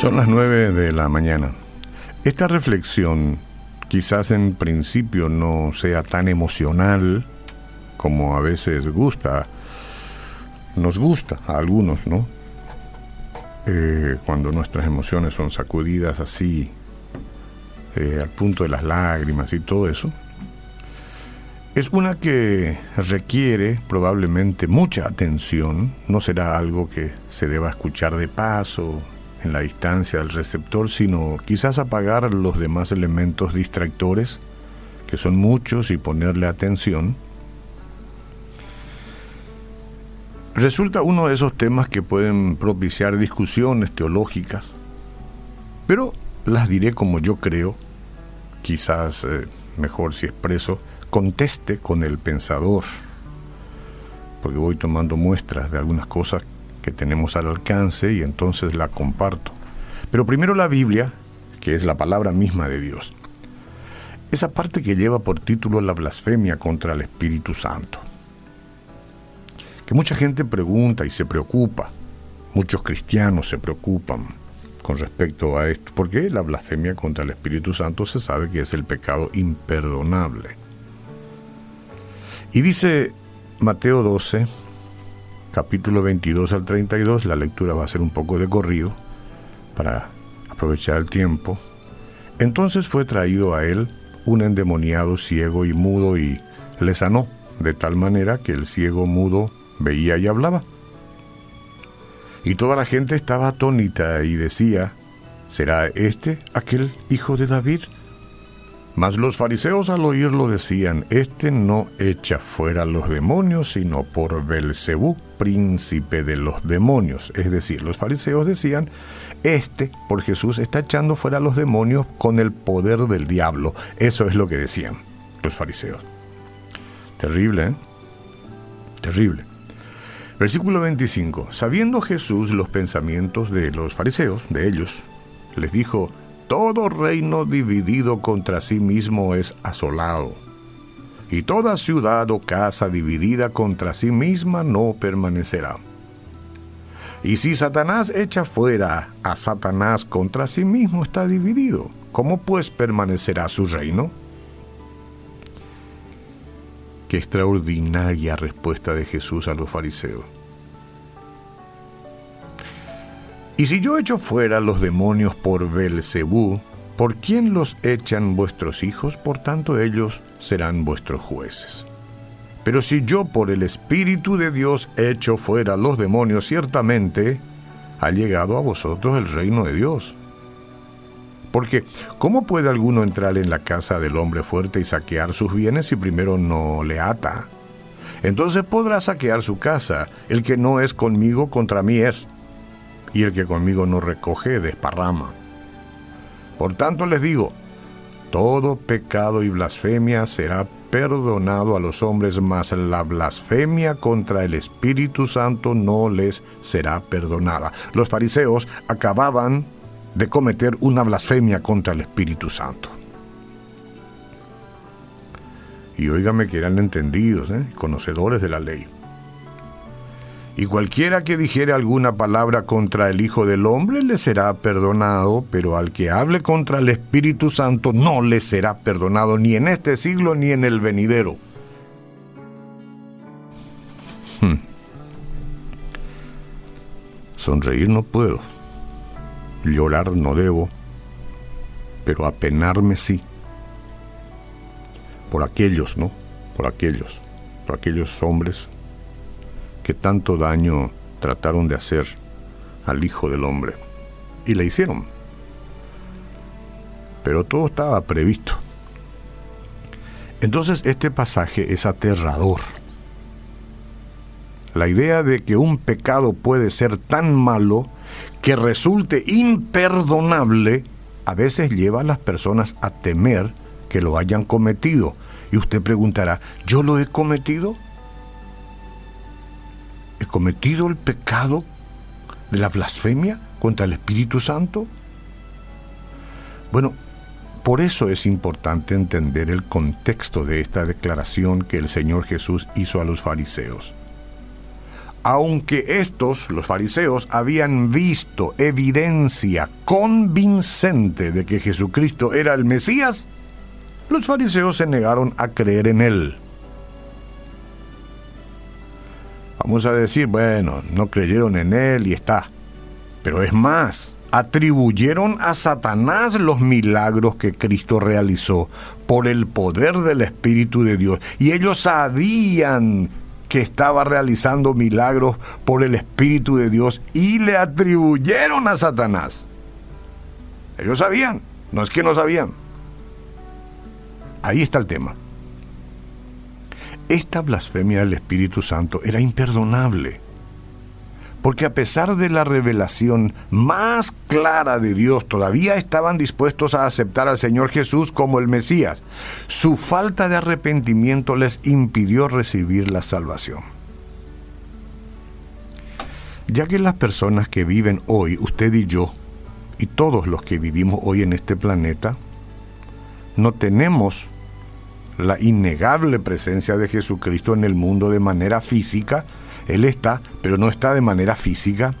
Son las 9 de la mañana. Esta reflexión quizás en principio no sea tan emocional como a veces gusta, nos gusta a algunos, ¿no? Eh, cuando nuestras emociones son sacudidas así, eh, al punto de las lágrimas y todo eso, es una que requiere probablemente mucha atención, no será algo que se deba escuchar de paso, en la distancia del receptor, sino quizás apagar los demás elementos distractores, que son muchos, y ponerle atención. Resulta uno de esos temas que pueden propiciar discusiones teológicas, pero las diré como yo creo, quizás eh, mejor si expreso, conteste con el pensador, porque voy tomando muestras de algunas cosas que tenemos al alcance y entonces la comparto. Pero primero la Biblia, que es la palabra misma de Dios. Esa parte que lleva por título la blasfemia contra el Espíritu Santo. Que mucha gente pregunta y se preocupa, muchos cristianos se preocupan con respecto a esto, porque la blasfemia contra el Espíritu Santo se sabe que es el pecado imperdonable. Y dice Mateo 12, capítulo 22 al 32, la lectura va a ser un poco de corrido para aprovechar el tiempo. Entonces fue traído a él un endemoniado ciego y mudo y le sanó, de tal manera que el ciego mudo veía y hablaba. Y toda la gente estaba atónita y decía, ¿será este aquel hijo de David? Mas los fariseos al oírlo decían, Este no echa fuera los demonios, sino por Belcebú, príncipe de los demonios. Es decir, los fariseos decían, Este, por Jesús, está echando fuera los demonios con el poder del diablo. Eso es lo que decían los fariseos. Terrible, ¿eh? Terrible. Versículo 25. Sabiendo Jesús los pensamientos de los fariseos, de ellos, les dijo, todo reino dividido contra sí mismo es asolado, y toda ciudad o casa dividida contra sí misma no permanecerá. Y si Satanás echa fuera a Satanás contra sí mismo está dividido, ¿cómo pues permanecerá su reino? Qué extraordinaria respuesta de Jesús a los fariseos. Y si yo echo fuera los demonios por Belcebú, ¿por quién los echan vuestros hijos? Por tanto ellos serán vuestros jueces. Pero si yo por el Espíritu de Dios echo fuera los demonios, ciertamente ha llegado a vosotros el reino de Dios. Porque, ¿cómo puede alguno entrar en la casa del hombre fuerte y saquear sus bienes si primero no le ata? Entonces podrá saquear su casa. El que no es conmigo, contra mí es y el que conmigo no recoge desparrama. Por tanto les digo, todo pecado y blasfemia será perdonado a los hombres, mas la blasfemia contra el Espíritu Santo no les será perdonada. Los fariseos acababan de cometer una blasfemia contra el Espíritu Santo. Y óigame que eran entendidos, ¿eh? conocedores de la ley. Y cualquiera que dijere alguna palabra contra el Hijo del Hombre le será perdonado, pero al que hable contra el Espíritu Santo no le será perdonado ni en este siglo ni en el venidero. Hmm. Sonreír no puedo, llorar no debo, pero apenarme sí. Por aquellos, ¿no? Por aquellos, por aquellos hombres tanto daño trataron de hacer al Hijo del Hombre. Y le hicieron. Pero todo estaba previsto. Entonces este pasaje es aterrador. La idea de que un pecado puede ser tan malo que resulte imperdonable a veces lleva a las personas a temer que lo hayan cometido. Y usted preguntará, ¿yo lo he cometido? He cometido el pecado de la blasfemia contra el Espíritu Santo? Bueno, por eso es importante entender el contexto de esta declaración que el Señor Jesús hizo a los fariseos. aunque estos, los fariseos, habían visto evidencia convincente de que Jesucristo era el Mesías, los fariseos se negaron a creer en él. Vamos a decir, bueno, no creyeron en él y está. Pero es más, atribuyeron a Satanás los milagros que Cristo realizó por el poder del Espíritu de Dios. Y ellos sabían que estaba realizando milagros por el Espíritu de Dios y le atribuyeron a Satanás. Ellos sabían, no es que no sabían. Ahí está el tema. Esta blasfemia del Espíritu Santo era imperdonable porque a pesar de la revelación más clara de Dios, todavía estaban dispuestos a aceptar al Señor Jesús como el Mesías. Su falta de arrepentimiento les impidió recibir la salvación. Ya que las personas que viven hoy, usted y yo, y todos los que vivimos hoy en este planeta, no tenemos la innegable presencia de Jesucristo en el mundo de manera física, él está, pero no está de manera física.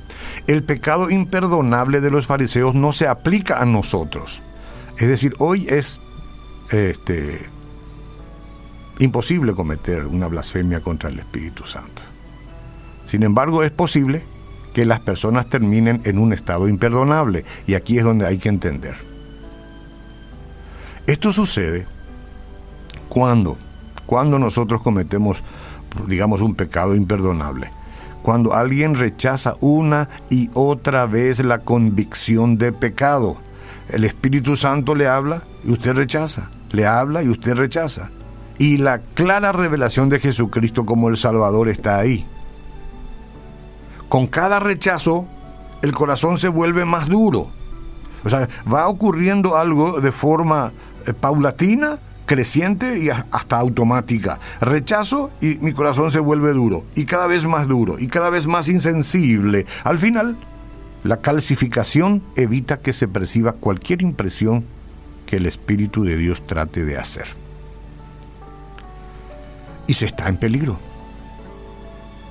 El pecado imperdonable de los fariseos no se aplica a nosotros. Es decir, hoy es este, imposible cometer una blasfemia contra el Espíritu Santo. Sin embargo, es posible que las personas terminen en un estado imperdonable. Y aquí es donde hay que entender. Esto sucede cuando, cuando nosotros cometemos digamos, un pecado imperdonable. Cuando alguien rechaza una y otra vez la convicción de pecado, el Espíritu Santo le habla y usted rechaza, le habla y usted rechaza. Y la clara revelación de Jesucristo como el Salvador está ahí. Con cada rechazo, el corazón se vuelve más duro. O sea, va ocurriendo algo de forma eh, paulatina creciente y hasta automática. Rechazo y mi corazón se vuelve duro, y cada vez más duro, y cada vez más insensible. Al final, la calcificación evita que se perciba cualquier impresión que el Espíritu de Dios trate de hacer. Y se está en peligro.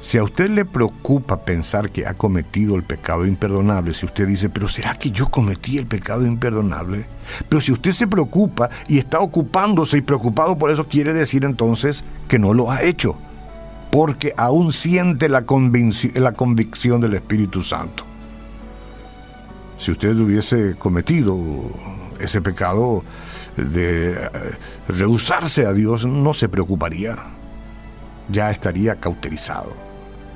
Si a usted le preocupa pensar que ha cometido el pecado imperdonable, si usted dice, pero ¿será que yo cometí el pecado imperdonable? Pero si usted se preocupa y está ocupándose y preocupado por eso, quiere decir entonces que no lo ha hecho, porque aún siente la, la convicción del Espíritu Santo. Si usted hubiese cometido ese pecado de eh, rehusarse a Dios, no se preocuparía, ya estaría cauterizado.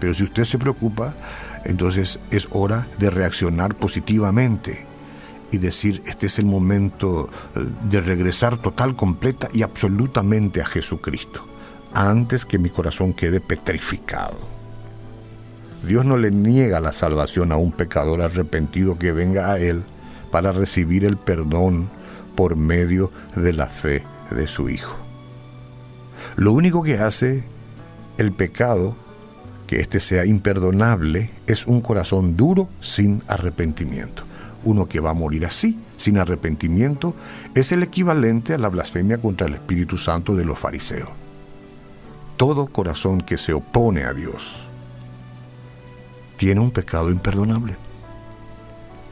Pero si usted se preocupa, entonces es hora de reaccionar positivamente y decir, este es el momento eh, de regresar total, completa y absolutamente a Jesucristo, antes que mi corazón quede petrificado. Dios no le niega la salvación a un pecador arrepentido que venga a Él para recibir el perdón por medio de la fe de su Hijo. Lo único que hace el pecado que este sea imperdonable es un corazón duro sin arrepentimiento. Uno que va a morir así, sin arrepentimiento, es el equivalente a la blasfemia contra el Espíritu Santo de los fariseos. Todo corazón que se opone a Dios tiene un pecado imperdonable.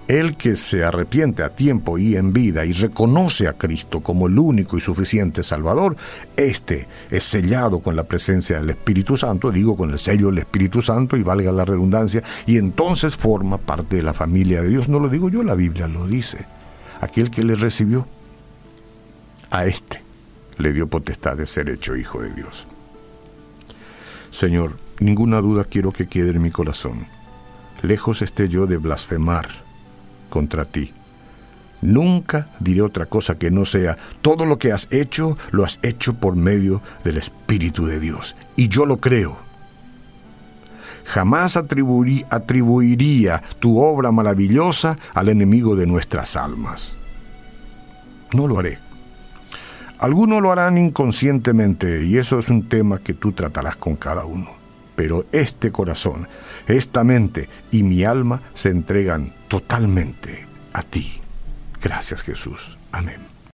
El que se arrepiente a tiempo y en vida y reconoce a Cristo como el único y suficiente Salvador, este es sellado con la presencia del Espíritu Santo, digo con el sello del Espíritu Santo y valga la redundancia, y entonces forma parte de la familia de Dios. No lo digo yo, la Biblia lo dice. Aquel que le recibió, a este le dio potestad de ser hecho hijo de Dios. Señor, ninguna duda quiero que quede en mi corazón. Lejos esté yo de blasfemar contra ti. Nunca diré otra cosa que no sea, todo lo que has hecho, lo has hecho por medio del Espíritu de Dios. Y yo lo creo. Jamás atribuiría tu obra maravillosa al enemigo de nuestras almas. No lo haré. Algunos lo harán inconscientemente y eso es un tema que tú tratarás con cada uno. Pero este corazón, esta mente y mi alma se entregan totalmente a ti. Gracias Jesús. Amén.